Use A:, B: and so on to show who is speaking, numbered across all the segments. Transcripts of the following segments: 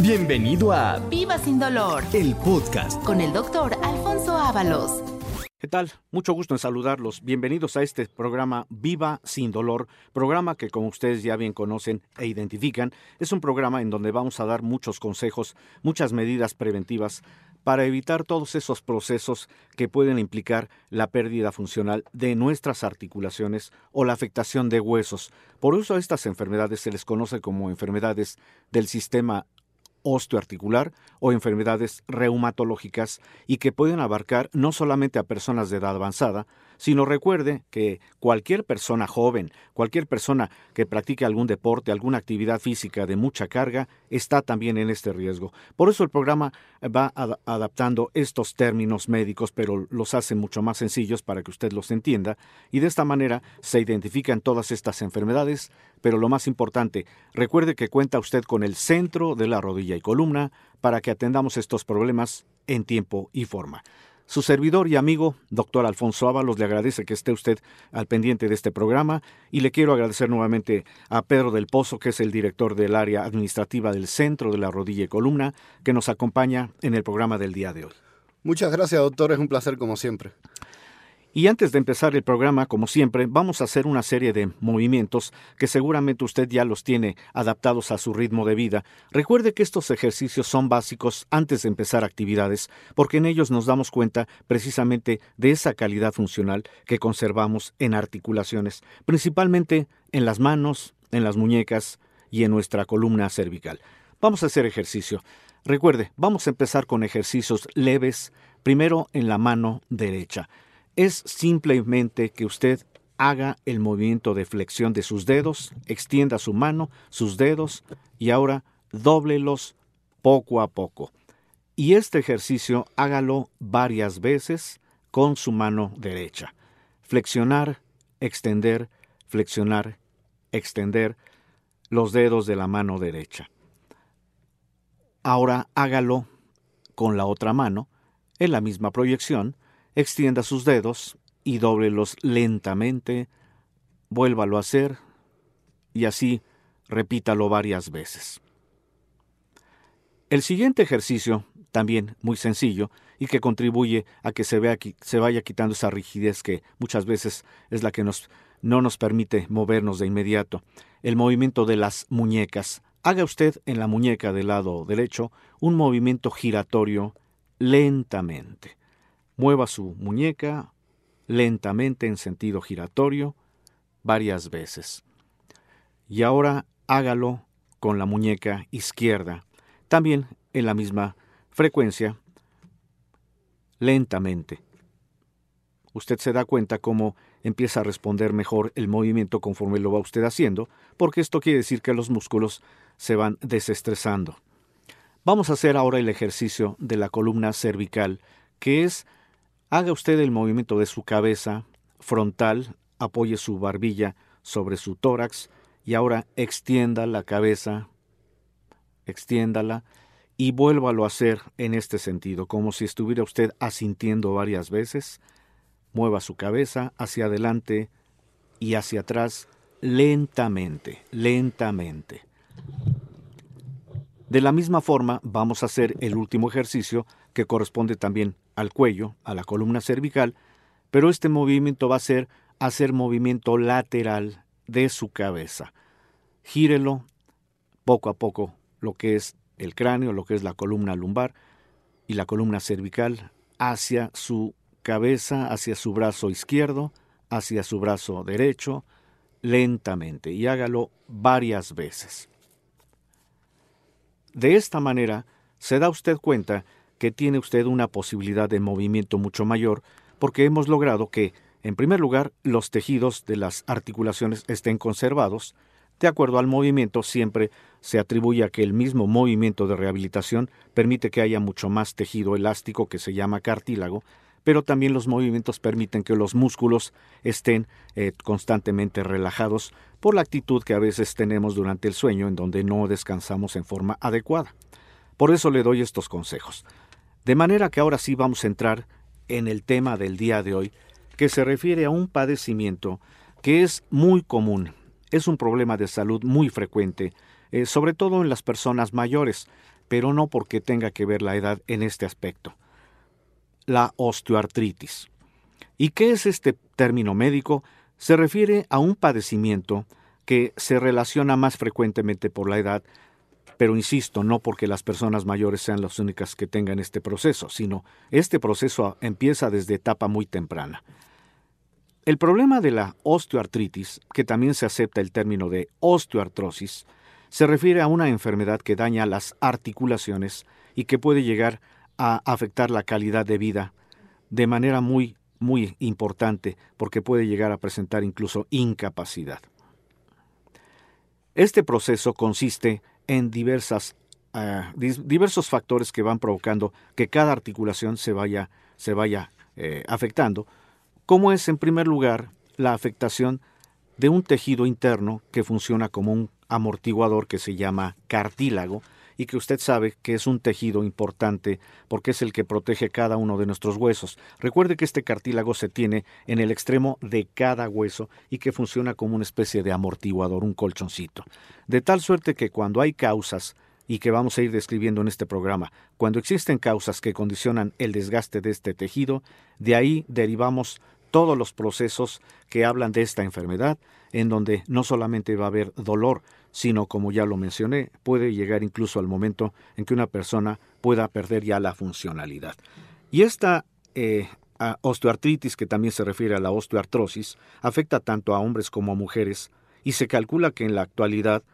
A: Bienvenido a
B: Viva sin dolor
A: el podcast.
B: con el doctor Alfonso Ábalos.
C: ¿Qué tal? Mucho gusto en saludarlos. Bienvenidos a este programa Viva sin dolor, programa que como ustedes ya bien conocen e identifican, es un programa en donde vamos a dar muchos consejos, muchas medidas preventivas para evitar todos esos procesos que pueden implicar la pérdida funcional de nuestras articulaciones o la afectación de huesos. Por eso a estas enfermedades se les conoce como enfermedades del sistema osteoarticular o enfermedades reumatológicas y que pueden abarcar no solamente a personas de edad avanzada, sino recuerde que cualquier persona joven, cualquier persona que practique algún deporte, alguna actividad física de mucha carga, está también en este riesgo. Por eso el programa va ad adaptando estos términos médicos, pero los hace mucho más sencillos para que usted los entienda, y de esta manera se identifican todas estas enfermedades, pero lo más importante, recuerde que cuenta usted con el centro de la rodilla y columna para que atendamos estos problemas en tiempo y forma. Su servidor y amigo, doctor Alfonso Ábalos, le agradece que esté usted al pendiente de este programa y le quiero agradecer nuevamente a Pedro del Pozo, que es el director del área administrativa del Centro de la Rodilla y Columna, que nos acompaña en el programa del día de hoy.
D: Muchas gracias, doctor. Es un placer como siempre.
C: Y antes de empezar el programa, como siempre, vamos a hacer una serie de movimientos que seguramente usted ya los tiene adaptados a su ritmo de vida. Recuerde que estos ejercicios son básicos antes de empezar actividades, porque en ellos nos damos cuenta precisamente de esa calidad funcional que conservamos en articulaciones, principalmente en las manos, en las muñecas y en nuestra columna cervical. Vamos a hacer ejercicio. Recuerde, vamos a empezar con ejercicios leves, primero en la mano derecha es simplemente que usted haga el movimiento de flexión de sus dedos, extienda su mano, sus dedos y ahora dóblelos poco a poco. Y este ejercicio hágalo varias veces con su mano derecha. Flexionar, extender, flexionar, extender los dedos de la mano derecha. Ahora hágalo con la otra mano, en la misma proyección, extienda sus dedos y dóblelos lentamente, vuélvalo a hacer y así repítalo varias veces. El siguiente ejercicio, también muy sencillo y que contribuye a que se, vea, se vaya quitando esa rigidez que muchas veces es la que nos, no nos permite movernos de inmediato, el movimiento de las muñecas. Haga usted en la muñeca del lado derecho un movimiento giratorio lentamente. Mueva su muñeca lentamente en sentido giratorio varias veces. Y ahora hágalo con la muñeca izquierda, también en la misma frecuencia, lentamente. Usted se da cuenta cómo empieza a responder mejor el movimiento conforme lo va usted haciendo, porque esto quiere decir que los músculos se van desestresando. Vamos a hacer ahora el ejercicio de la columna cervical, que es Haga usted el movimiento de su cabeza frontal, apoye su barbilla sobre su tórax y ahora extienda la cabeza, extiéndala y vuélvalo a hacer en este sentido, como si estuviera usted asintiendo varias veces. Mueva su cabeza hacia adelante y hacia atrás lentamente, lentamente. De la misma forma, vamos a hacer el último ejercicio que corresponde también al cuello, a la columna cervical, pero este movimiento va a ser hacer movimiento lateral de su cabeza. Gírelo poco a poco lo que es el cráneo, lo que es la columna lumbar y la columna cervical hacia su cabeza, hacia su brazo izquierdo, hacia su brazo derecho, lentamente y hágalo varias veces. De esta manera se da usted cuenta que tiene usted una posibilidad de movimiento mucho mayor porque hemos logrado que, en primer lugar, los tejidos de las articulaciones estén conservados, De acuerdo al movimiento, siempre se atribuye a que el mismo movimiento de rehabilitación permite que haya mucho más tejido elástico que se llama cartílago, pero también los movimientos permiten que los músculos estén eh, constantemente relajados por la actitud que a veces tenemos durante el sueño en donde no descansamos en forma adecuada. Por eso le doy estos consejos. De manera que ahora sí vamos a entrar en el tema del día de hoy, que se refiere a un padecimiento que es muy común, es un problema de salud muy frecuente, eh, sobre todo en las personas mayores, pero no porque tenga que ver la edad en este aspecto. La osteoartritis. ¿Y qué es este término médico? Se refiere a un padecimiento que se relaciona más frecuentemente por la edad, pero insisto, no porque las personas mayores sean las únicas que tengan este proceso, sino este proceso empieza desde etapa muy temprana. El problema de la osteoartritis, que también se acepta el término de osteoartrosis, se refiere a una enfermedad que daña las articulaciones y que puede llegar a afectar la calidad de vida de manera muy, muy importante porque puede llegar a presentar incluso incapacidad. Este proceso consiste en diversas, uh, diversos factores que van provocando que cada articulación se vaya, se vaya eh, afectando, como es en primer lugar la afectación de un tejido interno que funciona como un amortiguador que se llama cartílago y que usted sabe que es un tejido importante porque es el que protege cada uno de nuestros huesos. Recuerde que este cartílago se tiene en el extremo de cada hueso y que funciona como una especie de amortiguador, un colchoncito. De tal suerte que cuando hay causas y que vamos a ir describiendo en este programa, cuando existen causas que condicionan el desgaste de este tejido, de ahí derivamos todos los procesos que hablan de esta enfermedad, en donde no solamente va a haber dolor, sino, como ya lo mencioné, puede llegar incluso al momento en que una persona pueda perder ya la funcionalidad. Y esta eh, osteoartritis, que también se refiere a la osteoartrosis, afecta tanto a hombres como a mujeres, y se calcula que en la actualidad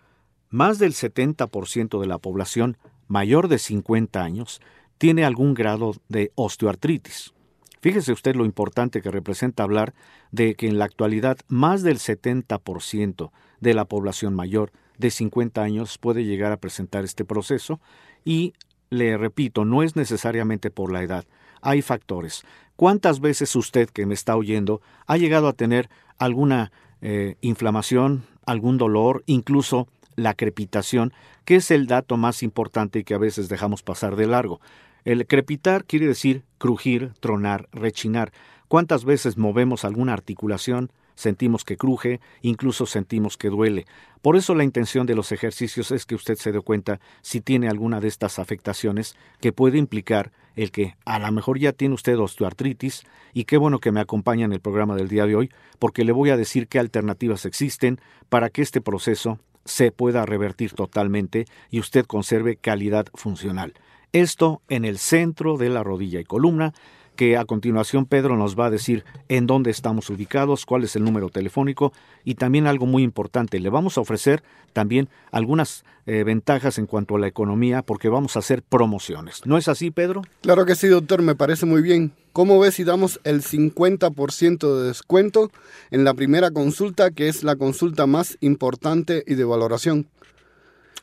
C: más del 70% de la población mayor de 50 años tiene algún grado de osteoartritis. Fíjese usted lo importante que representa hablar de que en la actualidad más del 70% de la población mayor de 50 años puede llegar a presentar este proceso y, le repito, no es necesariamente por la edad. Hay factores. ¿Cuántas veces usted que me está oyendo ha llegado a tener alguna eh, inflamación, algún dolor, incluso la crepitación, que es el dato más importante y que a veces dejamos pasar de largo? El crepitar quiere decir crujir, tronar, rechinar. ¿Cuántas veces movemos alguna articulación? Sentimos que cruje, incluso sentimos que duele. Por eso la intención de los ejercicios es que usted se dé cuenta si tiene alguna de estas afectaciones que puede implicar el que a lo mejor ya tiene usted osteoartritis y qué bueno que me acompaña en el programa del día de hoy porque le voy a decir qué alternativas existen para que este proceso se pueda revertir totalmente y usted conserve calidad funcional. Esto en el centro de la rodilla y columna, que a continuación Pedro nos va a decir en dónde estamos ubicados, cuál es el número telefónico y también algo muy importante, le vamos a ofrecer también algunas eh, ventajas en cuanto a la economía porque vamos a hacer promociones. ¿No es así, Pedro?
D: Claro que sí, doctor, me parece muy bien. ¿Cómo ves si damos el 50% de descuento en la primera consulta, que es la consulta más importante y de valoración?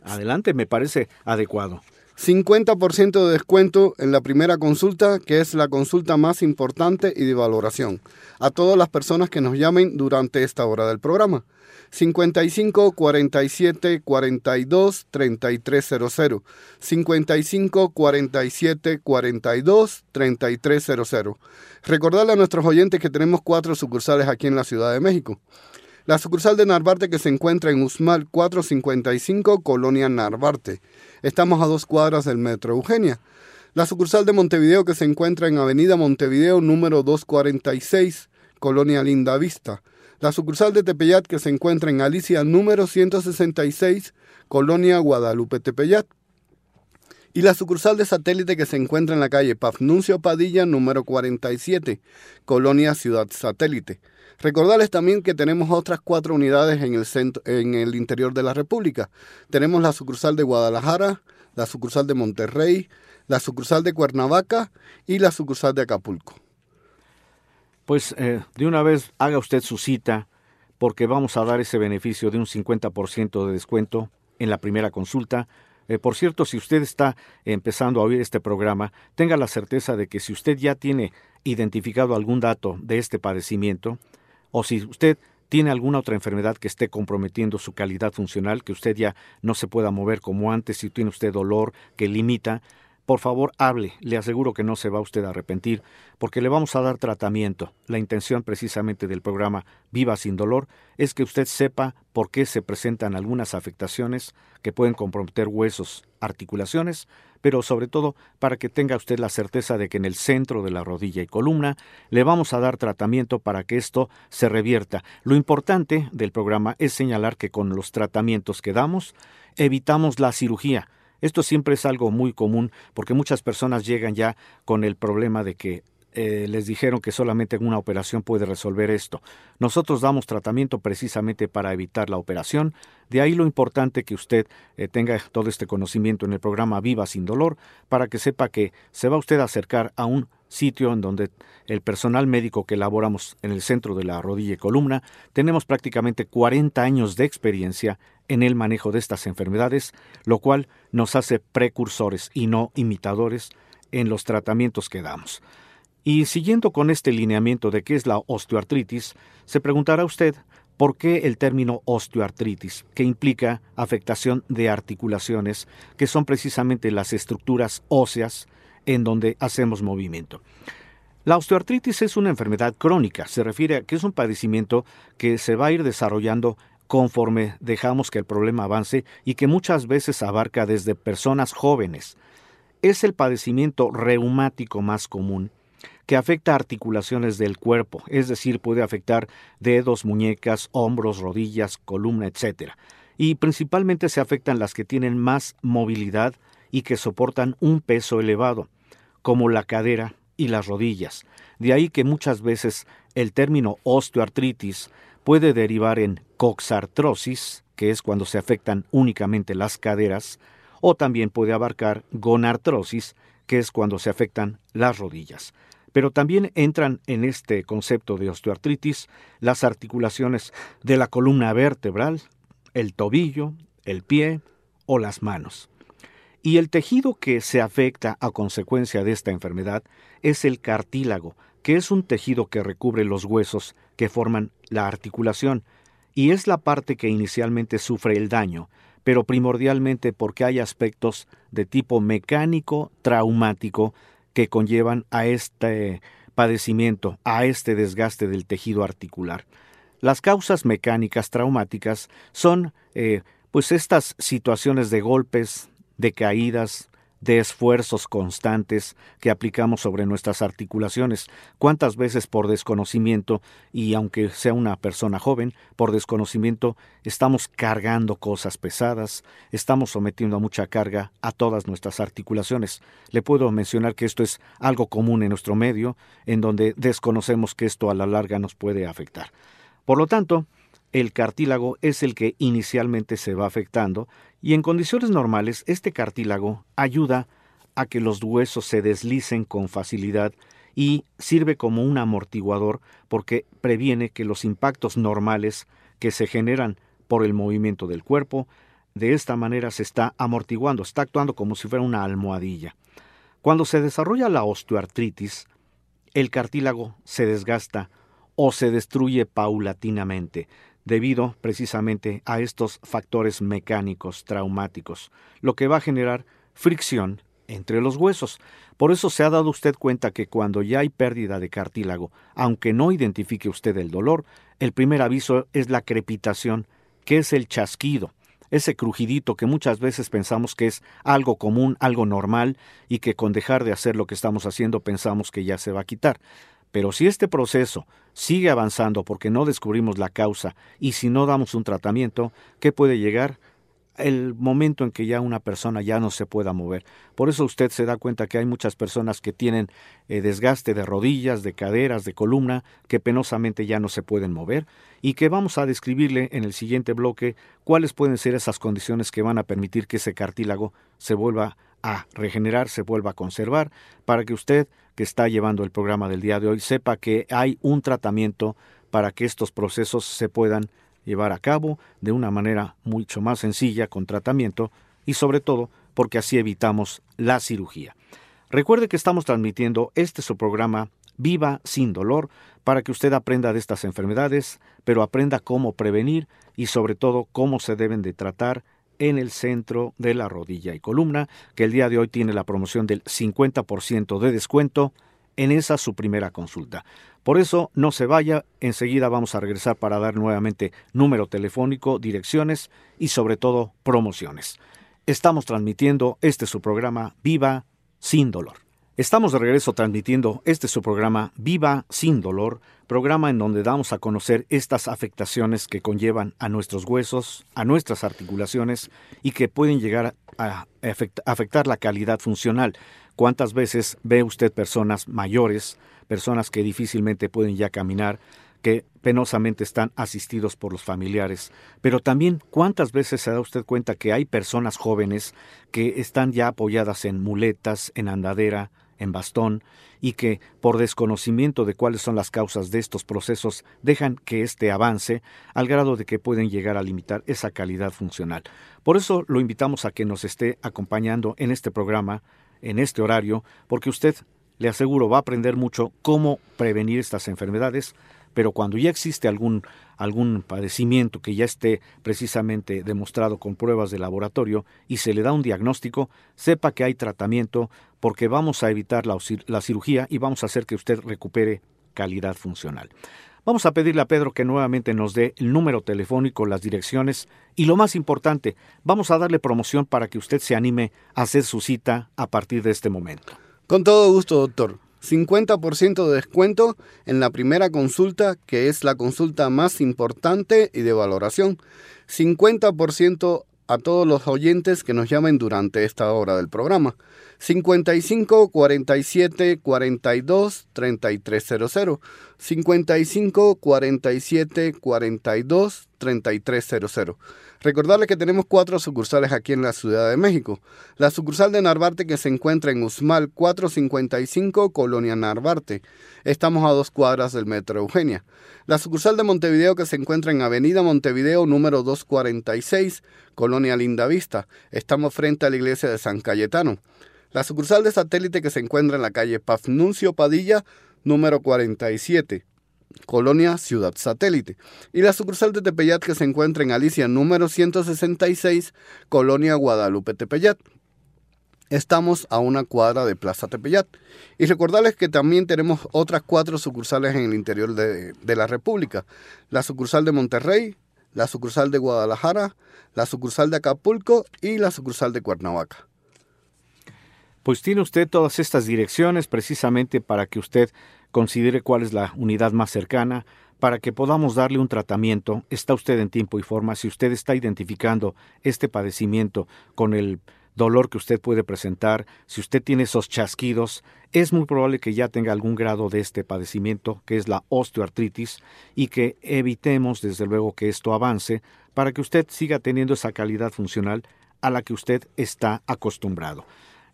C: Adelante, me parece adecuado.
D: 50% de descuento en la primera consulta, que es la consulta más importante y de valoración, a todas las personas que nos llamen durante esta hora del programa. 55 47 42 3300 55 47 42 3300 Recordarle a nuestros oyentes que tenemos cuatro sucursales aquí en la Ciudad de México. La sucursal de Narvarte que se encuentra en Usmal 455, Colonia Narvarte. Estamos a dos cuadras del Metro Eugenia. La sucursal de Montevideo que se encuentra en Avenida Montevideo número 246, Colonia Linda Vista. La sucursal de Tepeyat que se encuentra en Alicia número 166, Colonia Guadalupe Tepeyat. Y la sucursal de satélite que se encuentra en la calle Pafnuncio Padilla número 47, Colonia Ciudad Satélite. Recordarles también que tenemos otras cuatro unidades en el, centro, en el interior de la República. Tenemos la sucursal de Guadalajara, la sucursal de Monterrey, la sucursal de Cuernavaca y la sucursal de Acapulco.
C: Pues eh, de una vez haga usted su cita porque vamos a dar ese beneficio de un 50% de descuento en la primera consulta. Eh, por cierto, si usted está empezando a oír este programa, tenga la certeza de que si usted ya tiene identificado algún dato de este padecimiento, o si usted tiene alguna otra enfermedad que esté comprometiendo su calidad funcional, que usted ya no se pueda mover como antes, si tiene usted dolor que limita, por favor hable, le aseguro que no se va usted a arrepentir, porque le vamos a dar tratamiento. La intención precisamente del programa Viva sin dolor es que usted sepa por qué se presentan algunas afectaciones que pueden comprometer huesos, articulaciones, pero sobre todo para que tenga usted la certeza de que en el centro de la rodilla y columna le vamos a dar tratamiento para que esto se revierta. Lo importante del programa es señalar que con los tratamientos que damos evitamos la cirugía. Esto siempre es algo muy común porque muchas personas llegan ya con el problema de que eh, les dijeron que solamente una operación puede resolver esto. Nosotros damos tratamiento precisamente para evitar la operación. De ahí lo importante que usted eh, tenga todo este conocimiento en el programa Viva sin dolor para que sepa que se va usted a acercar a un sitio en donde el personal médico que elaboramos en el centro de la rodilla y columna tenemos prácticamente 40 años de experiencia en el manejo de estas enfermedades, lo cual nos hace precursores y no imitadores en los tratamientos que damos. Y siguiendo con este lineamiento de qué es la osteoartritis, se preguntará usted por qué el término osteoartritis, que implica afectación de articulaciones, que son precisamente las estructuras óseas en donde hacemos movimiento. La osteoartritis es una enfermedad crónica, se refiere a que es un padecimiento que se va a ir desarrollando conforme dejamos que el problema avance y que muchas veces abarca desde personas jóvenes. Es el padecimiento reumático más común que afecta articulaciones del cuerpo, es decir, puede afectar dedos, muñecas, hombros, rodillas, columna, etc. Y principalmente se afectan las que tienen más movilidad y que soportan un peso elevado, como la cadera y las rodillas. De ahí que muchas veces el término osteoartritis puede derivar en coxartrosis, que es cuando se afectan únicamente las caderas, o también puede abarcar gonartrosis, que es cuando se afectan las rodillas. Pero también entran en este concepto de osteoartritis las articulaciones de la columna vertebral, el tobillo, el pie o las manos. Y el tejido que se afecta a consecuencia de esta enfermedad es el cartílago, que es un tejido que recubre los huesos que forman la articulación, y es la parte que inicialmente sufre el daño, pero primordialmente porque hay aspectos de tipo mecánico traumático que conllevan a este padecimiento, a este desgaste del tejido articular. Las causas mecánicas traumáticas son eh, pues estas situaciones de golpes, de caídas, de esfuerzos constantes que aplicamos sobre nuestras articulaciones. ¿Cuántas veces por desconocimiento, y aunque sea una persona joven, por desconocimiento estamos cargando cosas pesadas, estamos sometiendo a mucha carga a todas nuestras articulaciones? Le puedo mencionar que esto es algo común en nuestro medio, en donde desconocemos que esto a la larga nos puede afectar. Por lo tanto, el cartílago es el que inicialmente se va afectando y en condiciones normales este cartílago ayuda a que los huesos se deslicen con facilidad y sirve como un amortiguador porque previene que los impactos normales que se generan por el movimiento del cuerpo, de esta manera se está amortiguando, está actuando como si fuera una almohadilla. Cuando se desarrolla la osteoartritis, el cartílago se desgasta o se destruye paulatinamente, debido precisamente a estos factores mecánicos traumáticos, lo que va a generar fricción entre los huesos. Por eso se ha dado usted cuenta que cuando ya hay pérdida de cartílago, aunque no identifique usted el dolor, el primer aviso es la crepitación, que es el chasquido, ese crujidito que muchas veces pensamos que es algo común, algo normal, y que con dejar de hacer lo que estamos haciendo pensamos que ya se va a quitar. Pero si este proceso sigue avanzando porque no descubrimos la causa y si no damos un tratamiento, ¿qué puede llegar? el momento en que ya una persona ya no se pueda mover. Por eso usted se da cuenta que hay muchas personas que tienen eh, desgaste de rodillas, de caderas, de columna, que penosamente ya no se pueden mover y que vamos a describirle en el siguiente bloque cuáles pueden ser esas condiciones que van a permitir que ese cartílago se vuelva a regenerar, se vuelva a conservar, para que usted que está llevando el programa del día de hoy sepa que hay un tratamiento para que estos procesos se puedan llevar a cabo de una manera mucho más sencilla con tratamiento y sobre todo porque así evitamos la cirugía. Recuerde que estamos transmitiendo este su programa Viva sin dolor para que usted aprenda de estas enfermedades, pero aprenda cómo prevenir y sobre todo cómo se deben de tratar en el centro de la rodilla y columna, que el día de hoy tiene la promoción del 50% de descuento en esa su primera consulta. Por eso no se vaya, enseguida vamos a regresar para dar nuevamente número telefónico, direcciones y sobre todo promociones. Estamos transmitiendo este su programa Viva sin dolor. Estamos de regreso transmitiendo este su programa Viva sin dolor, programa en donde damos a conocer estas afectaciones que conllevan a nuestros huesos, a nuestras articulaciones y que pueden llegar a afectar la calidad funcional. ¿Cuántas veces ve usted personas mayores, personas que difícilmente pueden ya caminar, que penosamente están asistidos por los familiares. Pero también, ¿cuántas veces se da usted cuenta que hay personas jóvenes que están ya apoyadas en muletas, en andadera, en bastón, y que, por desconocimiento de cuáles son las causas de estos procesos, dejan que éste avance al grado de que pueden llegar a limitar esa calidad funcional? Por eso lo invitamos a que nos esté acompañando en este programa, en este horario, porque usted, le aseguro, va a aprender mucho cómo prevenir estas enfermedades, pero cuando ya existe algún, algún padecimiento que ya esté precisamente demostrado con pruebas de laboratorio y se le da un diagnóstico, sepa que hay tratamiento porque vamos a evitar la, la cirugía y vamos a hacer que usted recupere calidad funcional. Vamos a pedirle a Pedro que nuevamente nos dé el número telefónico, las direcciones y lo más importante, vamos a darle promoción para que usted se anime a hacer su cita a partir de este momento.
D: Con todo gusto, doctor. 50% de descuento en la primera consulta, que es la consulta más importante y de valoración. 50% a todos los oyentes que nos llamen durante esta hora del programa. 55 47 42 3300. 55 47 42 3300. Recordarles que tenemos cuatro sucursales aquí en la Ciudad de México. La sucursal de Narvarte que se encuentra en Usmal 455, Colonia Narvarte. Estamos a dos cuadras del Metro Eugenia. La sucursal de Montevideo que se encuentra en Avenida Montevideo número 246, Colonia Lindavista. Estamos frente a la iglesia de San Cayetano. La sucursal de satélite que se encuentra en la calle Pafnuncio Padilla número 47. Colonia Ciudad Satélite, y la sucursal de Tepeyat que se encuentra en Alicia número 166, Colonia Guadalupe Tepeyat. Estamos a una cuadra de Plaza Tepeyat. Y recordarles que también tenemos otras cuatro sucursales en el interior de, de la República. La sucursal de Monterrey, la sucursal de Guadalajara, la sucursal de Acapulco y la sucursal de Cuernavaca.
C: Pues tiene usted todas estas direcciones precisamente para que usted considere cuál es la unidad más cercana para que podamos darle un tratamiento. Está usted en tiempo y forma. Si usted está identificando este padecimiento con el dolor que usted puede presentar, si usted tiene esos chasquidos, es muy probable que ya tenga algún grado de este padecimiento, que es la osteoartritis, y que evitemos desde luego que esto avance para que usted siga teniendo esa calidad funcional a la que usted está acostumbrado.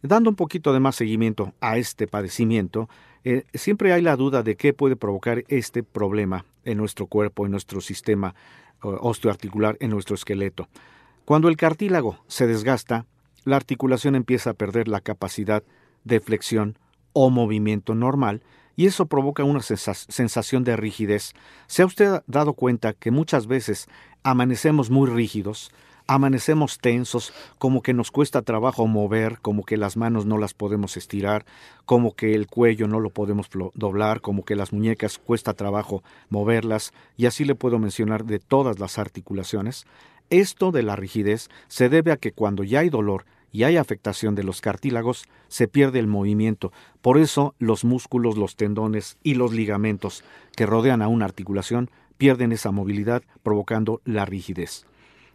C: Dando un poquito de más seguimiento a este padecimiento, eh, siempre hay la duda de qué puede provocar este problema en nuestro cuerpo, en nuestro sistema osteoarticular, en nuestro esqueleto. Cuando el cartílago se desgasta, la articulación empieza a perder la capacidad de flexión o movimiento normal y eso provoca una sensación de rigidez. ¿Se ha usted dado cuenta que muchas veces amanecemos muy rígidos, amanecemos tensos, como que nos cuesta trabajo mover, como que las manos no las podemos estirar, como que el cuello no lo podemos doblar, como que las muñecas cuesta trabajo moverlas, y así le puedo mencionar de todas las articulaciones. Esto de la rigidez se debe a que cuando ya hay dolor y hay afectación de los cartílagos, se pierde el movimiento. Por eso los músculos, los tendones y los ligamentos que rodean a una articulación pierden esa movilidad, provocando la rigidez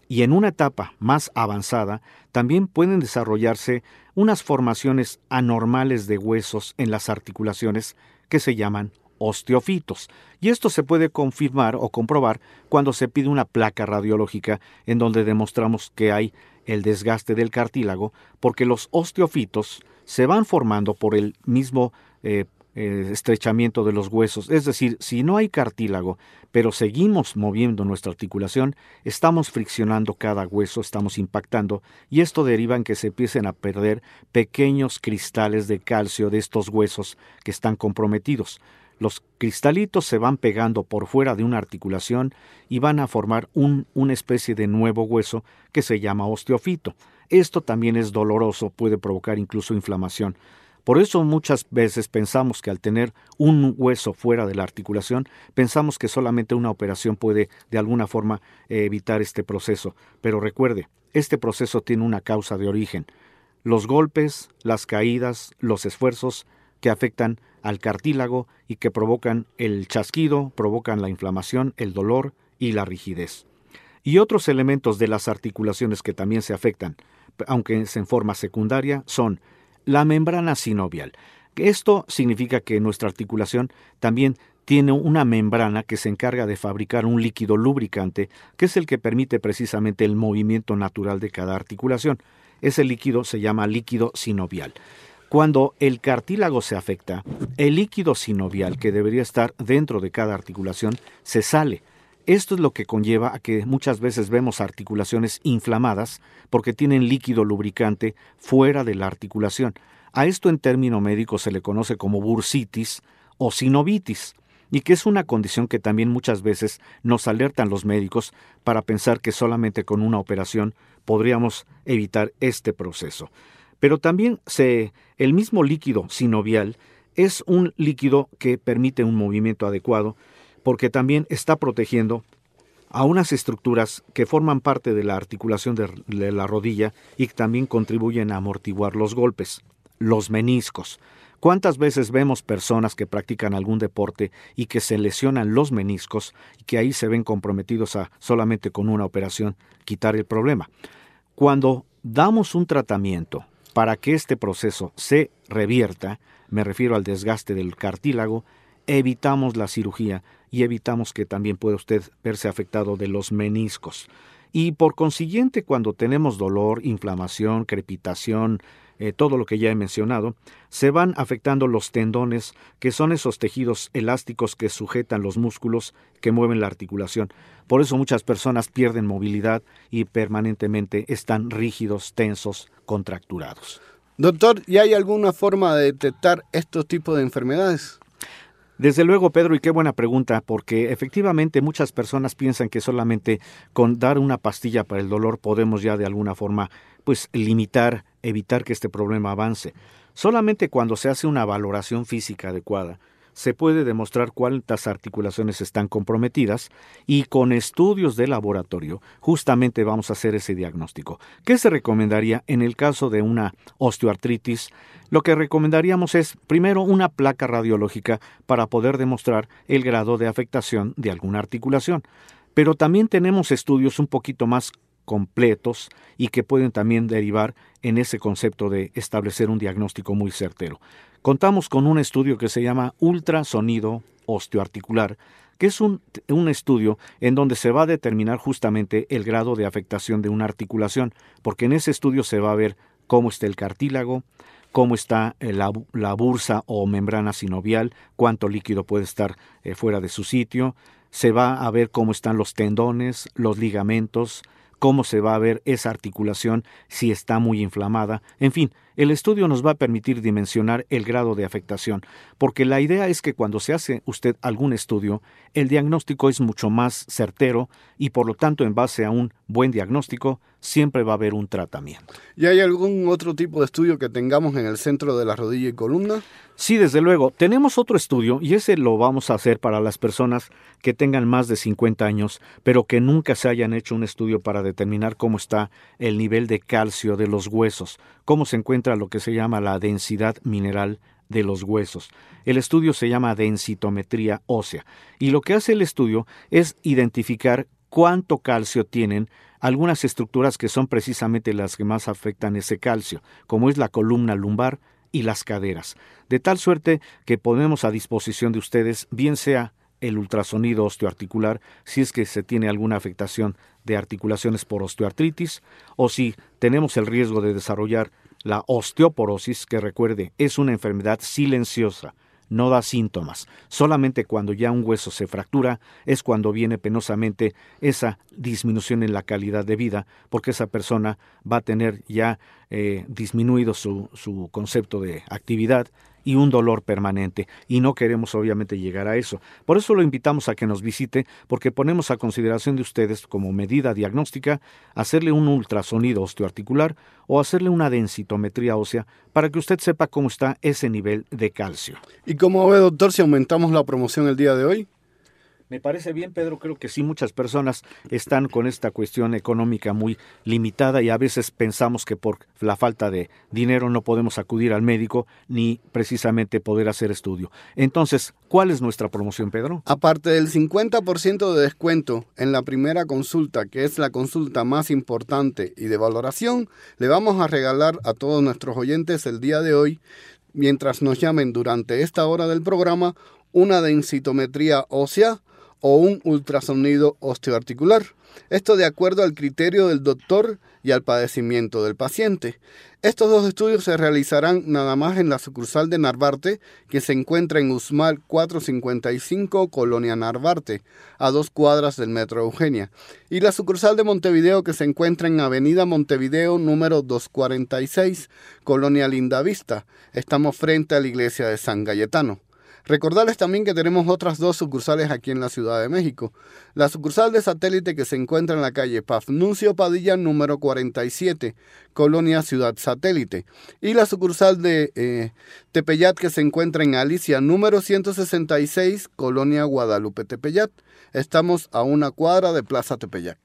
C: y en una etapa más avanzada también pueden desarrollarse unas formaciones anormales de huesos en las articulaciones que se llaman osteofitos. Y esto se puede confirmar o comprobar cuando se pide una placa radiológica en donde demostramos que hay el desgaste del cartílago porque los osteofitos se van formando por el mismo eh, eh, estrechamiento de los huesos. Es decir, si no hay cartílago, pero seguimos moviendo nuestra articulación, estamos friccionando cada hueso, estamos impactando, y esto deriva en que se empiecen a perder pequeños cristales de calcio de estos huesos que están comprometidos. Los cristalitos se van pegando por fuera de una articulación y van a formar un, una especie de nuevo hueso que se llama osteofito. Esto también es doloroso, puede provocar incluso inflamación. Por eso muchas veces pensamos que al tener un hueso fuera de la articulación, pensamos que solamente una operación puede de alguna forma eh, evitar este proceso. Pero recuerde, este proceso tiene una causa de origen. Los golpes, las caídas, los esfuerzos que afectan al cartílago y que provocan el chasquido, provocan la inflamación, el dolor y la rigidez. Y otros elementos de las articulaciones que también se afectan, aunque es en forma secundaria, son la membrana sinovial. Esto significa que nuestra articulación también tiene una membrana que se encarga de fabricar un líquido lubricante, que es el que permite precisamente el movimiento natural de cada articulación. Ese líquido se llama líquido sinovial. Cuando el cartílago se afecta, el líquido sinovial que debería estar dentro de cada articulación se sale. Esto es lo que conlleva a que muchas veces vemos articulaciones inflamadas porque tienen líquido lubricante fuera de la articulación. A esto en término médico se le conoce como bursitis o sinovitis, y que es una condición que también muchas veces nos alertan los médicos para pensar que solamente con una operación podríamos evitar este proceso. Pero también se, el mismo líquido sinovial es un líquido que permite un movimiento adecuado porque también está protegiendo a unas estructuras que forman parte de la articulación de, la rodilla y que también contribuyen a amortiguar los golpes, los meniscos. ¿Cuántas veces vemos personas que practican algún deporte y que se lesionan los meniscos y que ahí se ven comprometidos a solamente con una operación quitar el problema? Cuando damos un tratamiento para que este proceso se revierta, me refiero al desgaste del cartílago, evitamos la cirugía y evitamos que también pueda usted verse afectado de los meniscos. Y por consiguiente, cuando tenemos dolor, inflamación, crepitación, eh, todo lo que ya he mencionado, se van afectando los tendones, que son esos tejidos elásticos que sujetan los músculos que mueven la articulación. Por eso muchas personas pierden movilidad y permanentemente están rígidos, tensos, contracturados.
D: Doctor, ¿y hay alguna forma de detectar estos tipos de enfermedades?
C: Desde luego, Pedro, y qué buena pregunta, porque efectivamente muchas personas piensan que solamente con dar una pastilla para el dolor podemos ya de alguna forma pues limitar, evitar que este problema avance. Solamente cuando se hace una valoración física adecuada, se puede demostrar cuántas articulaciones están comprometidas y con estudios de laboratorio justamente vamos a hacer ese diagnóstico. ¿Qué se recomendaría en el caso de una osteoartritis? Lo que recomendaríamos es primero una placa radiológica para poder demostrar el grado de afectación de alguna articulación. Pero también tenemos estudios un poquito más completos y que pueden también derivar en ese concepto de establecer un diagnóstico muy certero. Contamos con un estudio que se llama ultrasonido osteoarticular, que es un, estudio en donde se va a determinar justamente el grado de afectación de una articulación, porque en ese estudio se va a ver cómo está el cartílago, cómo está eh, la, la bursa o membrana sinovial, cuánto líquido puede estar eh, fuera de su sitio, se va a ver cómo están los tendones, los ligamentos, cómo se va a ver esa articulación si está muy inflamada. En fin, el estudio nos va a permitir dimensionar el grado de afectación, porque la idea es que cuando se hace usted algún estudio, el diagnóstico es mucho más certero y por lo tanto en base a un buen diagnóstico siempre va a haber un tratamiento.
D: ¿Y hay algún otro tipo de estudio que tengamos en el centro de la rodilla y columna?
C: Sí, desde luego. Tenemos otro estudio y ese lo vamos a hacer para las personas que tengan más de 50 años, pero que nunca se hayan hecho un estudio para determinar cómo está el nivel de calcio de los huesos, cómo se encuentra lo que se llama la densidad mineral de los huesos. El estudio se llama densitometría ósea y lo que hace el estudio es identificar cuánto calcio tienen algunas estructuras que son precisamente las que más afectan ese calcio, como es la columna lumbar y las caderas, de tal suerte que ponemos a disposición de ustedes bien sea el ultrasonido osteoarticular si es que se tiene alguna afectación de articulaciones por osteoartritis o si tenemos el riesgo de desarrollar la osteoporosis, que recuerde es una enfermedad silenciosa, no da síntomas. Solamente cuando ya un hueso se fractura es cuando viene penosamente esa disminución en la calidad de vida, porque esa persona va a tener ya eh, disminuido su, su concepto de actividad y un dolor permanente. Y no queremos obviamente llegar a eso. Por eso lo invitamos a que nos visite, porque ponemos a consideración de ustedes como medida diagnóstica hacerle un ultrasonido osteoarticular o hacerle una densitometría ósea para que usted sepa cómo está ese nivel de calcio.
D: ¿Y cómo ve, doctor, si aumentamos la promoción el día de hoy?
C: Me parece bien, Pedro. Creo que sí, muchas personas están con esta cuestión económica muy limitada y a veces pensamos que por la falta de dinero no podemos acudir al médico ni precisamente poder hacer estudio. Entonces, ¿cuál es nuestra promoción, Pedro?
D: Aparte del 50% de descuento en la primera consulta, que es la consulta más importante y de valoración, le vamos a regalar a todos nuestros oyentes el día de hoy, mientras nos llamen durante esta hora del programa, una densitometría ósea o un ultrasonido osteoarticular. Esto de acuerdo al criterio del doctor y al padecimiento del paciente. Estos dos estudios se realizarán nada más en la sucursal de Narvarte, que se encuentra en Usmal 455, Colonia Narvarte, a dos cuadras del Metro Eugenia, y la sucursal de Montevideo, que se encuentra en Avenida Montevideo número 246, Colonia Lindavista. Estamos frente a la iglesia de San Galletano. Recordarles también que tenemos otras dos sucursales aquí en la Ciudad de México. La sucursal de satélite que se encuentra en la calle Pafnuncio Padilla número 47, Colonia Ciudad Satélite. Y la sucursal de eh, Tepeyat que se encuentra en Alicia número 166, Colonia Guadalupe Tepeyat. Estamos a una cuadra de Plaza Tepeyat.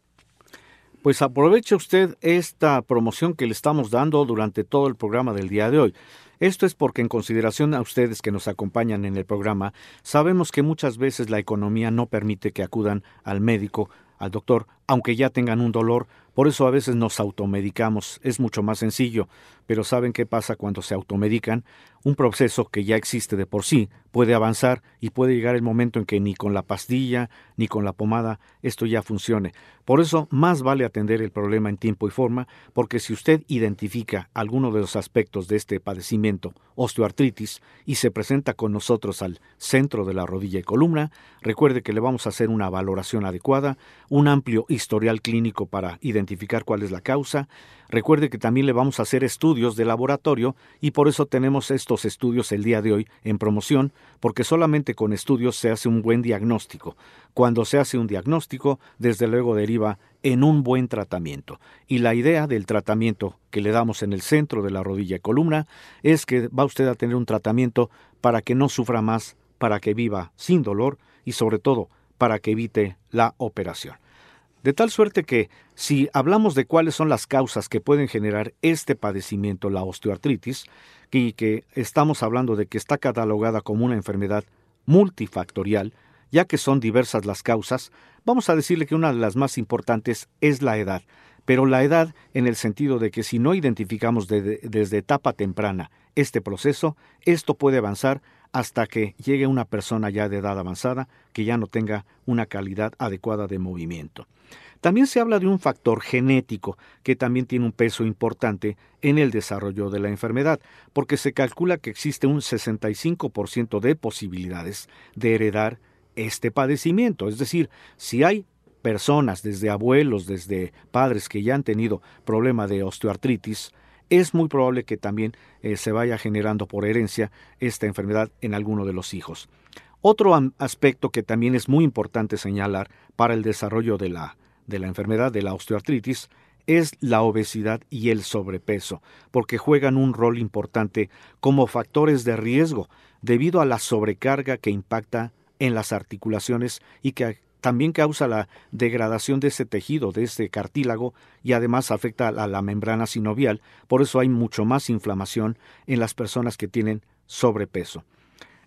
C: Pues aproveche usted esta promoción que le estamos dando durante todo el programa del día de hoy. Esto es porque en consideración a ustedes que nos acompañan en el programa, sabemos que muchas veces la economía no permite que acudan al médico, al doctor, aunque ya tengan un dolor, por eso a veces nos automedicamos, es mucho más sencillo, pero ¿saben qué pasa cuando se automedican? Un proceso que ya existe de por sí puede avanzar y puede llegar el momento en que ni con la pastilla ni con la pomada esto ya funcione. Por eso más vale atender el problema en tiempo y forma, porque si usted identifica alguno de los aspectos de este padecimiento, osteoartritis, y se presenta con nosotros al centro de la rodilla y columna, recuerde que le vamos a hacer una valoración adecuada, un amplio historial clínico para identificar cuál es la causa, Recuerde que también le vamos a hacer estudios de laboratorio y por eso tenemos estos estudios el día de hoy en promoción, porque solamente con estudios se hace un buen diagnóstico. Cuando se hace un diagnóstico, desde luego deriva en un buen tratamiento. Y la idea del tratamiento que le damos en el centro de la rodilla y columna es que va usted a tener un tratamiento para que no sufra más, para que viva sin dolor y sobre todo para que evite la operación. De tal suerte que, si hablamos de cuáles son las causas que pueden generar este padecimiento, la osteoartritis, y que estamos hablando de que está catalogada como una enfermedad multifactorial, ya que son diversas las causas, vamos a decirle que una de las más importantes es la edad, pero la edad en el sentido de que si no identificamos desde etapa temprana este proceso, esto puede avanzar hasta que llegue una persona ya de edad avanzada que ya no tenga una calidad adecuada de movimiento. También se habla de un factor genético que también tiene un peso importante en el desarrollo de la enfermedad, porque se calcula que existe un 65% de posibilidades de heredar este padecimiento. Es decir, si hay personas, desde abuelos, desde padres que ya han tenido problema de osteoartritis, es muy probable que también eh, se vaya generando por herencia esta enfermedad en alguno de los hijos. Otro aspecto que también es muy importante señalar para el desarrollo de la de la enfermedad de la osteoartritis es la obesidad y el sobrepeso, porque juegan un rol importante como factores de riesgo debido a la sobrecarga que impacta en las articulaciones y que también causa la degradación de ese tejido, de ese cartílago, y además afecta a la membrana sinovial, por eso hay mucho más inflamación en las personas que tienen sobrepeso.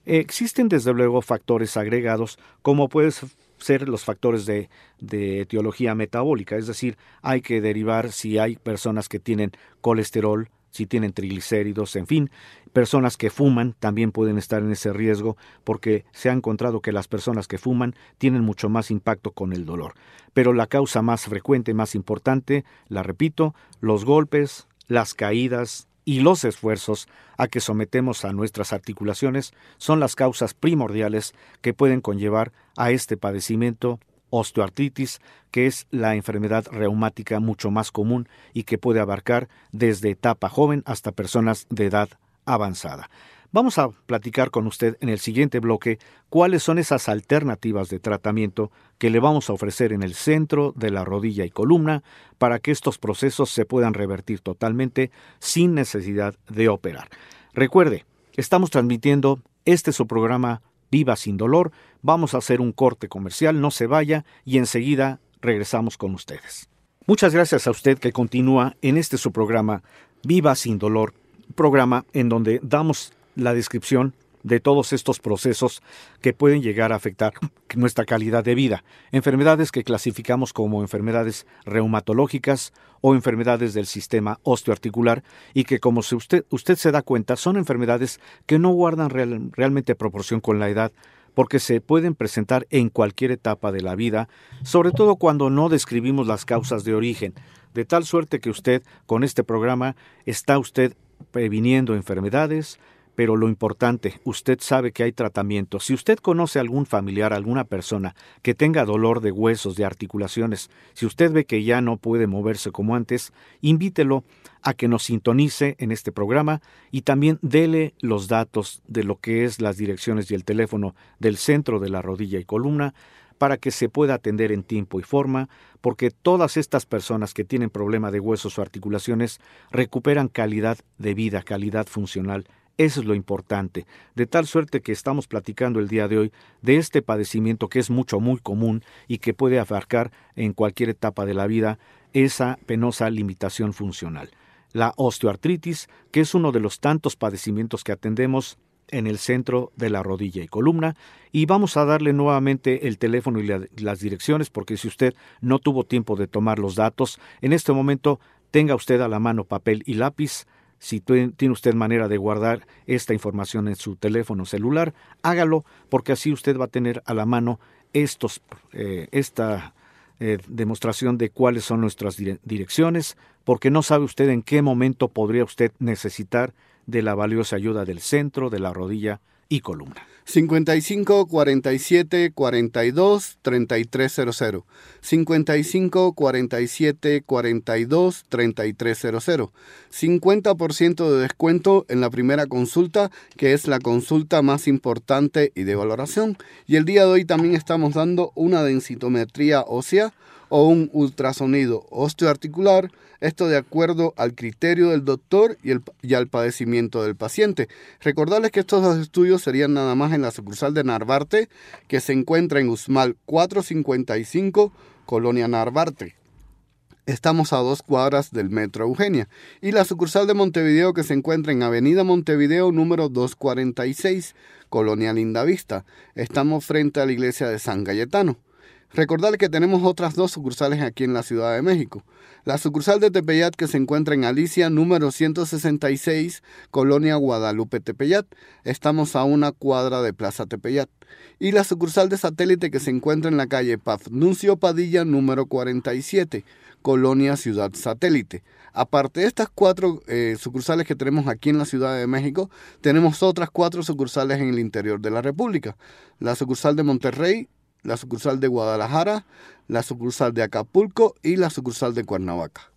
C: Existen desde luego factores agregados como puede ser los factores de, de etiología metabólica, es decir, hay que derivar si hay personas que tienen colesterol, si tienen triglicéridos, en fin, personas que fuman también pueden estar en ese riesgo porque se ha encontrado que las personas que fuman tienen mucho más impacto con el dolor. Pero la causa más frecuente, más importante, la repito, los golpes, las caídas, y los esfuerzos a que sometemos a nuestras articulaciones son las causas primordiales que pueden conllevar a este padecimiento osteoartritis, que es la enfermedad reumática mucho más común y que puede abarcar desde etapa joven hasta personas de edad avanzada. Vamos a platicar con usted en el siguiente bloque cuáles son esas alternativas de tratamiento que le vamos a ofrecer en el centro de la rodilla y columna para que estos procesos se puedan revertir totalmente sin necesidad de operar. Recuerde, estamos transmitiendo este su programa Viva sin dolor. Vamos a hacer un corte comercial, no se vaya y enseguida regresamos con ustedes. Muchas gracias a usted que continúa en este su programa Viva sin dolor, programa en donde damos la descripción de todos estos procesos que pueden llegar a afectar nuestra calidad de vida. Enfermedades que clasificamos como enfermedades reumatológicas o enfermedades del sistema osteoarticular y que como usted, usted se da cuenta son enfermedades que no guardan realmente proporción con la edad porque se pueden presentar en cualquier etapa de la vida, sobre todo cuando no describimos las causas de origen, de tal suerte que usted con este programa está usted previniendo enfermedades, pero lo importante, usted sabe que hay tratamiento. Si usted conoce a algún familiar, alguna persona que tenga dolor de huesos, de articulaciones, si usted ve que ya no puede moverse como antes, invítelo a que nos sintonice en este programa y también dele los datos de lo que es las direcciones y el teléfono del centro de la rodilla y columna para que se pueda atender en tiempo y forma, porque todas estas personas que tienen problema de huesos o articulaciones recuperan calidad de vida, calidad funcional eso es lo importante, de tal suerte que estamos platicando el día de hoy de este padecimiento que es mucho, muy común y que puede abarcar en cualquier etapa de la vida esa penosa limitación funcional. La osteoartritis, que es uno de los tantos padecimientos que atendemos en el centro de la rodilla y columna y vamos a darle nuevamente el teléfono y las direcciones porque si usted no tuvo tiempo de tomar los datos, en este momento tenga usted a la mano papel y lápiz si tiene usted manera de guardar esta información en su teléfono celular, hágalo porque así usted va a tener a la mano estos, eh, esta eh, demostración de cuáles son nuestras direcciones, porque no sabe usted en qué momento podría usted necesitar de la valiosa ayuda del centro, de la rodilla y columna.
D: 55 47 42 3300. 55 47 42 3300. 50% de descuento en la primera consulta, que es la consulta más importante y de valoración. Y el día de hoy también estamos dando una densitometría ósea o un ultrasonido osteoarticular, esto de acuerdo al criterio del doctor y, al padecimiento del paciente. Recordarles que estos dos estudios serían nada más en la sucursal de Narvarte, que se encuentra en Usmal 455, Colonia Narvarte. Estamos a dos cuadras del Metro Eugenia. Y la sucursal de Montevideo que se encuentra en Avenida Montevideo número 246, Colonia Lindavista. Estamos frente a la iglesia de San Cayetano. Recordar que tenemos otras dos sucursales aquí en la Ciudad de México. La sucursal de Tepeyat que se encuentra en Alicia número 166, Colonia Guadalupe Tepeyat. Estamos a una cuadra de Plaza Tepeyat. Y la sucursal de satélite que se encuentra en la calle Pafnuncio Padilla número 47, Colonia Ciudad Satélite. Aparte de estas cuatro eh, sucursales que tenemos aquí en la Ciudad de México, tenemos otras cuatro sucursales en el interior de la República. La sucursal de Monterrey, la sucursal de Guadalajara, la sucursal de Acapulco y la sucursal de Cuernavaca.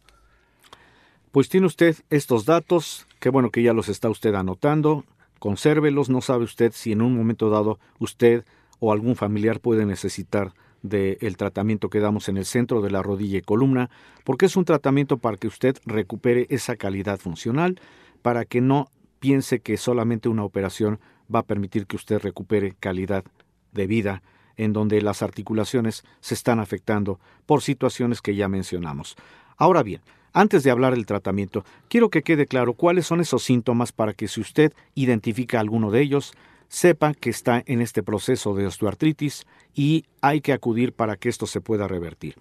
C: Pues tiene usted estos datos, qué bueno que ya los está usted anotando, consérvelos, no sabe usted si en un momento dado usted o algún familiar puede necesitar del tratamiento que damos en el centro de la rodilla y columna, porque es un tratamiento para que usted recupere esa calidad funcional, para que no piense que solamente una operación va a permitir que usted recupere calidad de vida en donde las articulaciones se están afectando por situaciones que ya mencionamos. Ahora bien, antes de hablar del tratamiento, quiero que quede claro cuáles son esos síntomas para que si usted identifica alguno de ellos, sepa que está en este proceso de osteoartritis y hay que acudir para que esto se pueda revertir.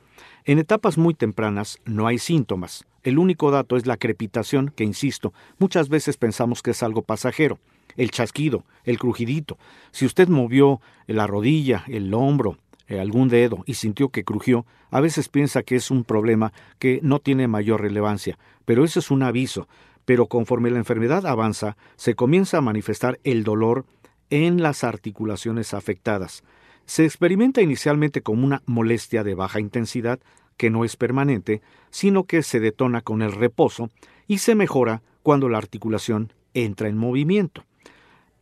C: En etapas muy tempranas no hay síntomas. El único dato es la crepitación, que insisto, muchas veces pensamos que es algo pasajero el chasquido, el crujidito. Si usted movió la rodilla, el hombro, eh, algún dedo y sintió que crujió, a veces piensa que es un problema que no tiene mayor relevancia, pero eso es un aviso. pero conforme la enfermedad avanza, se comienza a manifestar el dolor en las articulaciones afectadas. Se experimenta inicialmente como una molestia de baja intensidad, que no es permanente, sino que se detona con el reposo y se mejora cuando la articulación entra en movimiento.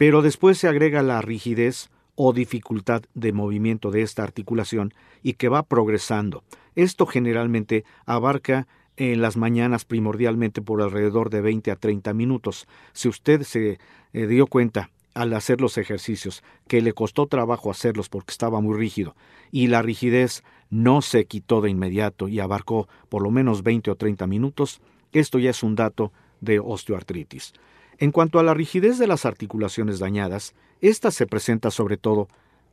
C: Pero después se agrega la rigidez o dificultad de movimiento de esta articulación y que va progresando. Esto generalmente abarca en las mañanas primordialmente por alrededor de 20 a 30 minutos. Si usted se eh, dio cuenta al hacer los ejercicios que le costó trabajo hacerlos porque estaba muy rígido y la rigidez no se quitó de inmediato y abarcó por lo menos 20 o 30 minutos, esto ya es un dato de osteoartritis. En cuanto a la rigidez de las articulaciones dañadas, esta se presenta sobre todo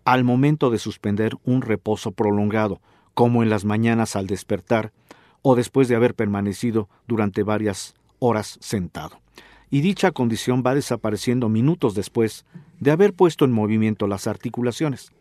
C: al momento de suspender un reposo prolongado, como en las mañanas al despertar o después de haber permanecido durante varias horas sentado. Y dicha condición va desapareciendo minutos después de haber puesto en movimiento las articulaciones.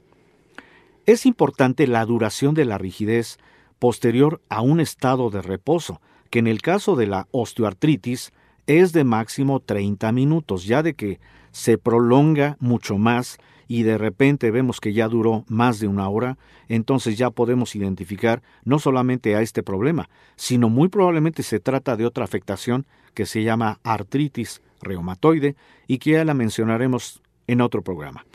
C: Es importante la duración de la rigidez posterior a un estado de reposo, que en el caso de la osteoartritis es de máximo 30 minutos, ya de que se prolonga mucho más y de repente vemos que ya duró más de una hora, entonces ya podemos identificar no solamente a este problema, sino muy probablemente se trata de otra afectación que se llama artritis reumatoide y que ya la mencionaremos en otro programa.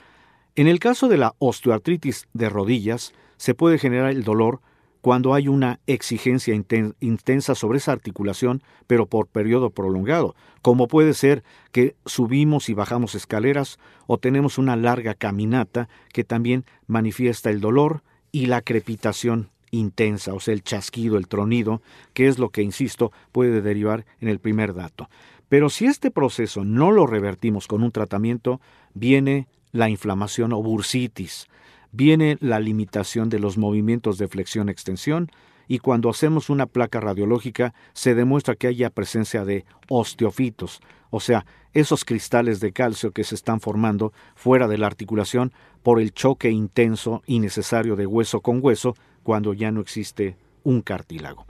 C: En el caso de la osteoartritis de rodillas, se puede generar el dolor cuando hay una exigencia intensa sobre esa articulación, pero por periodo prolongado, como puede ser que subimos y bajamos escaleras o tenemos una larga caminata que también manifiesta el dolor y la crepitación intensa, o sea, el chasquido, el tronido, que es lo que, insisto, puede derivar en el primer dato. Pero si este proceso no lo revertimos con un tratamiento, viene la inflamación o bursitis, viene la limitación de los movimientos de flexión-extensión y cuando hacemos una placa radiológica se demuestra que haya presencia de osteofitos, o sea, esos cristales de calcio que se están formando fuera de la articulación por el choque intenso y necesario de hueso con hueso cuando ya no existe un cartílago.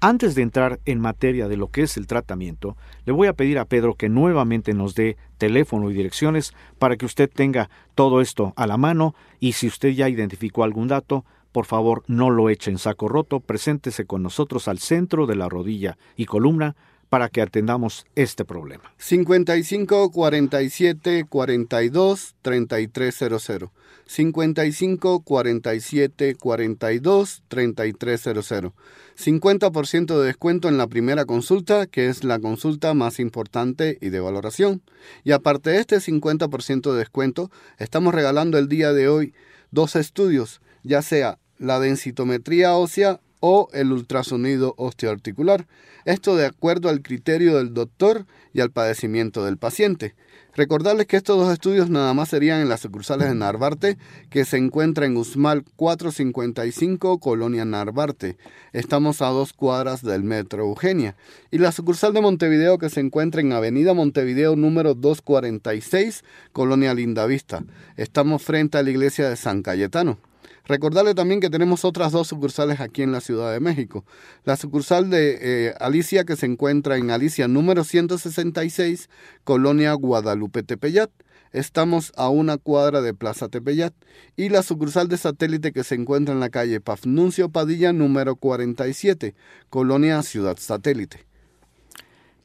C: Antes de entrar en materia de lo que es el tratamiento, le voy a pedir a Pedro que nuevamente nos dé teléfono y direcciones para que usted tenga todo esto a la mano y si usted ya identificó algún dato, por favor no lo eche en saco roto, preséntese con nosotros al centro de la rodilla y columna para que atendamos este problema.
D: 55 47 42 3300. 55 47 42 3300. 50% de descuento en la primera consulta, que es la consulta más importante y de valoración. Y aparte de este 50% de descuento, estamos regalando el día de hoy dos estudios, ya sea la densitometría ósea o el ultrasonido osteoarticular. Esto de acuerdo al criterio del doctor y al padecimiento del paciente. Recordarles que estos dos estudios nada más serían en las sucursales de Narvarte, que se encuentra en Usmal 455, Colonia Narvarte. Estamos a dos cuadras del Metro Eugenia. Y la sucursal de Montevideo, que se encuentra en Avenida Montevideo número 246, Colonia Lindavista. Estamos frente a la iglesia de San Cayetano. Recordarle también que tenemos otras dos sucursales aquí en la Ciudad de México. La sucursal de eh, Alicia que se encuentra en Alicia número 166, Colonia Guadalupe Tepeyat. Estamos a una cuadra de Plaza Tepeyat. Y la sucursal de satélite que se encuentra en la calle Pafnuncio Padilla número 47, Colonia Ciudad Satélite.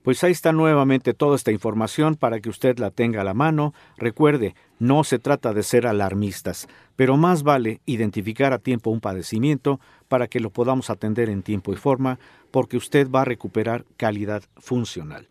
C: Pues ahí está nuevamente toda esta información para que usted la tenga a la mano. Recuerde, no se trata de ser alarmistas, pero más vale identificar a tiempo un padecimiento para que lo podamos atender en tiempo y forma, porque usted va a recuperar calidad funcional.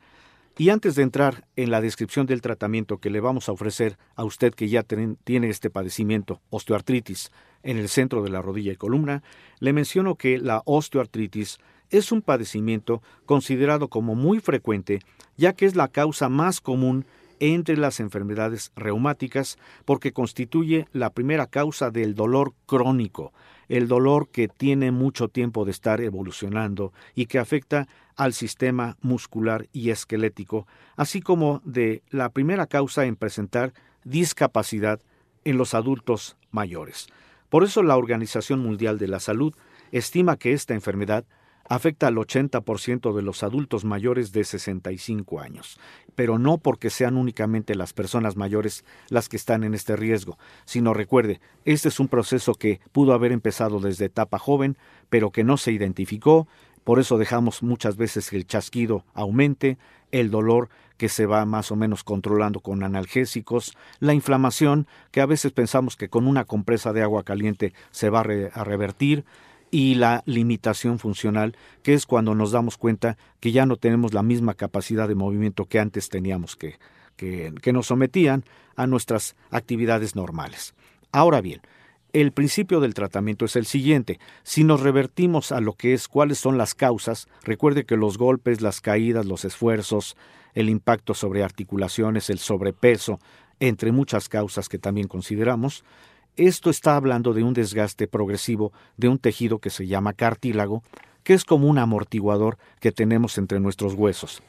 C: Y antes de entrar en la descripción del tratamiento que le vamos a ofrecer a usted que ya tiene este padecimiento, osteoartritis, en el centro de la rodilla y columna, le menciono que la osteoartritis es un padecimiento considerado como muy frecuente, ya que es la causa más común entre las enfermedades reumáticas porque constituye la primera causa del dolor crónico, el dolor que tiene mucho tiempo de estar evolucionando y que afecta al sistema muscular y esquelético, así como de la primera causa en presentar discapacidad en los adultos mayores. Por eso la Organización Mundial de la Salud estima que esta enfermedad afecta al 80% de los adultos mayores de 65 años, pero no porque sean únicamente las personas mayores las que están en este riesgo, sino recuerde, este es un proceso que pudo haber empezado desde etapa joven, pero que no se identificó, por eso dejamos muchas veces que el chasquido aumente, el dolor que se va más o menos controlando con analgésicos, la inflamación que a veces pensamos que con una compresa de agua caliente se va a, revertir, y la limitación funcional, que es cuando nos damos cuenta que ya no tenemos la misma capacidad de movimiento que antes teníamos, que, que, que nos sometían a nuestras actividades normales. Ahora bien, el principio del tratamiento es el siguiente. Si nos revertimos a lo que es cuáles son las causas, recuerde que los golpes, las caídas, los esfuerzos, el impacto sobre articulaciones, el sobrepeso, entre muchas causas que también consideramos, esto está hablando de un desgaste progresivo de un tejido que se llama cartílago, que es como un amortiguador que tenemos entre nuestros huesos.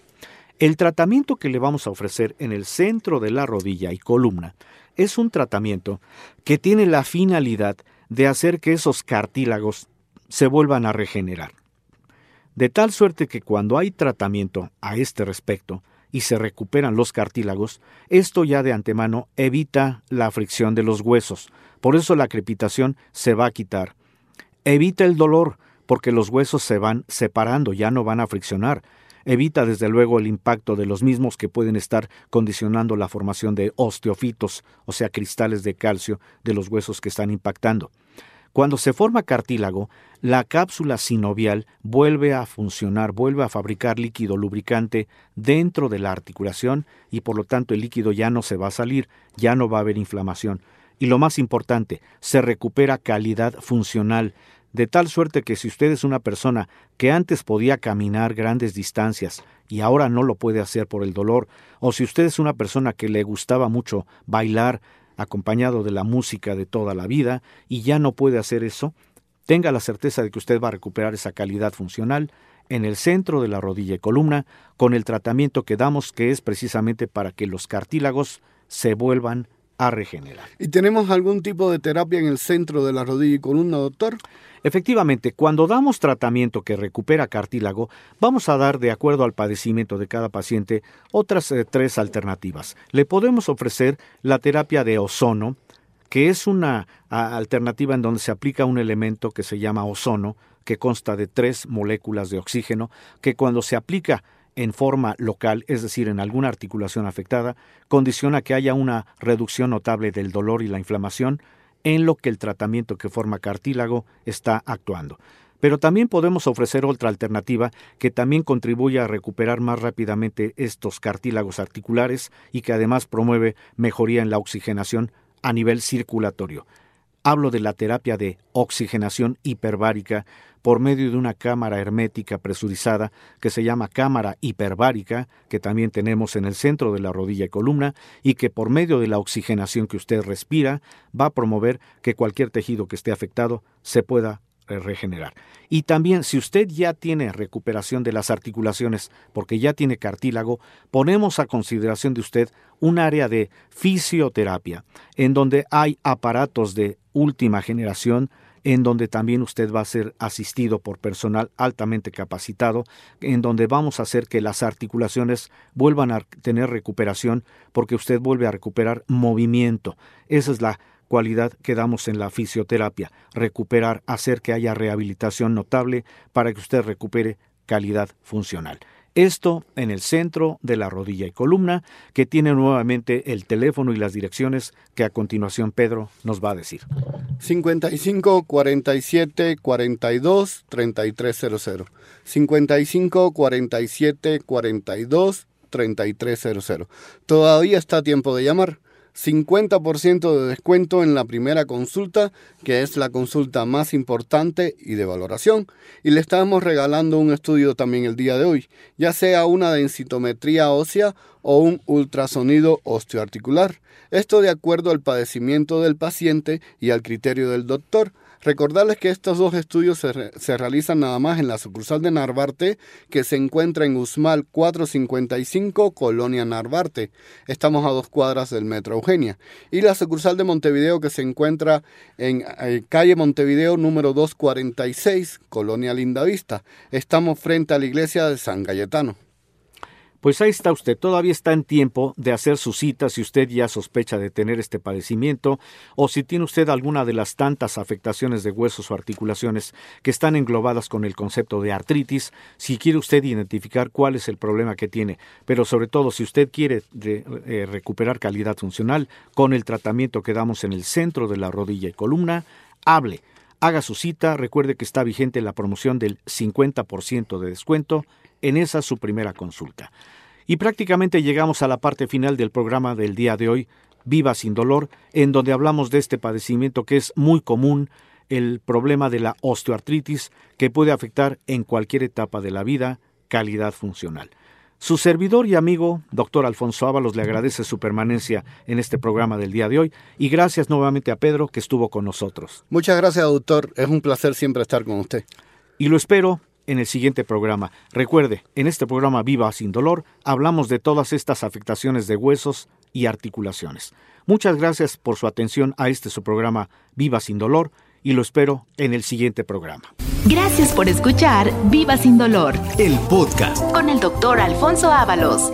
C: El tratamiento que le vamos a ofrecer en el centro de la rodilla y columna es un tratamiento que tiene la finalidad de hacer que esos cartílagos se vuelvan a regenerar. De tal suerte que cuando hay tratamiento a este respecto y se recuperan los cartílagos, esto ya de antemano evita la fricción de los huesos. Por eso la crepitación se va a quitar. Evita el dolor, porque los huesos se van separando, ya no van a friccionar evita desde luego el impacto de los mismos que pueden estar condicionando la formación de osteofitos, o sea, cristales de calcio de los huesos que están impactando. Cuando se forma cartílago, la cápsula sinovial vuelve a funcionar, vuelve a fabricar líquido lubricante dentro de la articulación y por lo tanto el líquido ya no se va a salir, ya no va a haber inflamación. Y lo más importante, se recupera calidad funcional, de tal suerte que si usted es una persona que antes podía caminar grandes distancias y ahora no lo puede hacer por el dolor, o si usted es una persona que le gustaba mucho bailar acompañado de la música de toda la vida y ya no puede hacer eso, tenga la certeza de que usted va a recuperar esa calidad funcional en el centro de la rodilla y columna con el tratamiento que damos que es precisamente para que los cartílagos se vuelvan a regenerar.
D: ¿Y tenemos algún tipo de terapia en el centro de la rodilla y columna, doctor?
C: Efectivamente, cuando damos tratamiento que recupera cartílago, vamos a dar, de acuerdo al padecimiento de cada paciente, otras eh, tres alternativas. Le podemos ofrecer la terapia de ozono, que es una alternativa en donde se aplica un elemento que se llama ozono, que consta de tres moléculas de oxígeno, que cuando se aplica en forma local, es decir, en alguna articulación afectada, condiciona que haya una reducción notable del dolor y la inflamación en lo que el tratamiento que forma cartílago está actuando. Pero también podemos ofrecer otra alternativa que también contribuye a recuperar más rápidamente estos cartílagos articulares y que además promueve mejoría en la oxigenación a nivel circulatorio. Hablo de la terapia de oxigenación hiperbárica por medio de una cámara hermética presurizada que se llama cámara hiperbárica, que también tenemos en el centro de la rodilla y columna, y que por medio de la oxigenación que usted respira va a promover que cualquier tejido que esté afectado se pueda eh, regenerar. Y también si usted ya tiene recuperación de las articulaciones porque ya tiene cartílago, ponemos a consideración de usted un área de fisioterapia en donde hay aparatos de última generación en donde también usted va a ser asistido por personal altamente capacitado, en donde vamos a hacer que las articulaciones vuelvan a tener recuperación porque usted vuelve a recuperar movimiento. Esa es la cualidad que damos en la fisioterapia, recuperar, hacer que haya rehabilitación notable para que usted recupere calidad funcional. Esto en el centro de la rodilla y columna, que tiene nuevamente el teléfono y las direcciones que a continuación Pedro nos va a decir.
D: 55 47 42 3300. 55 47 42 3300. Todavía está tiempo de llamar. 50% de descuento en la primera consulta, que es la consulta más importante y de valoración. Y le estamos regalando un estudio también el día de hoy, ya sea una densitometría ósea o un ultrasonido osteoarticular. Esto de acuerdo al padecimiento del paciente y al criterio del doctor. Recordarles que estos dos estudios se, re- se realizan nada más en la sucursal de Narvarte, que se encuentra en Usmal 455, Colonia Narvarte. Estamos a dos cuadras del Metro Eugenia. Y la sucursal de Montevideo, que se encuentra en eh, calle Montevideo número 246, Colonia Lindavista. Estamos frente a la iglesia de San Cayetano.
C: Pues ahí está usted, todavía está en tiempo de hacer su cita si usted ya sospecha de tener este padecimiento o si tiene usted alguna de las tantas afectaciones de huesos o articulaciones que están englobadas con el concepto de artritis, si quiere usted identificar cuál es el problema que tiene, pero sobre todo si usted quiere re- eh, recuperar calidad funcional con el tratamiento que damos en el centro de la rodilla y columna, hable. Haga su cita, recuerde que está vigente la promoción del 50% de descuento en esa su primera consulta. Y prácticamente llegamos a la parte final del programa del día de hoy, Viva sin dolor, en donde hablamos de este padecimiento que es muy común, el problema de la osteoartritis, que puede afectar en cualquier etapa de la vida calidad funcional. Su servidor y amigo, doctor Alfonso Ábalos, le agradece su permanencia en este programa del día de hoy y gracias nuevamente a Pedro que estuvo con nosotros.
D: Muchas gracias, doctor. Es un placer siempre estar con usted.
C: Y lo espero en el siguiente programa. Recuerde, en este programa Viva sin dolor hablamos de todas estas afectaciones de huesos y articulaciones. Muchas gracias por su atención a este su programa Viva sin dolor y lo espero en el siguiente programa.
B: Gracias por escuchar Viva sin dolor
A: El podcast.
B: con el doctor Alfonso Ábalos.